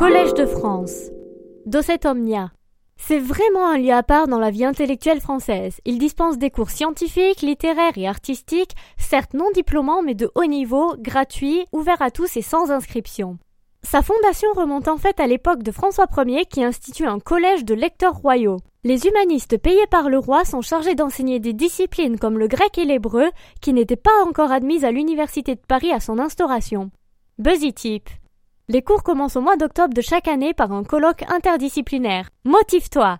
Collège de France. Docet Omnia. C'est vraiment un lieu à part dans la vie intellectuelle française. Il dispense des cours scientifiques, littéraires et artistiques, certes non diplômants mais de haut niveau, gratuits, ouverts à tous et sans inscription. Sa fondation remonte en fait à l'époque de François Ier qui institue un collège de lecteurs royaux. Les humanistes payés par le roi sont chargés d'enseigner des disciplines comme le grec et l'hébreu qui n'étaient pas encore admises à l'université de Paris à son instauration. Buzzy. Les cours commencent au mois d'octobre de chaque année par un colloque interdisciplinaire. Motive-toi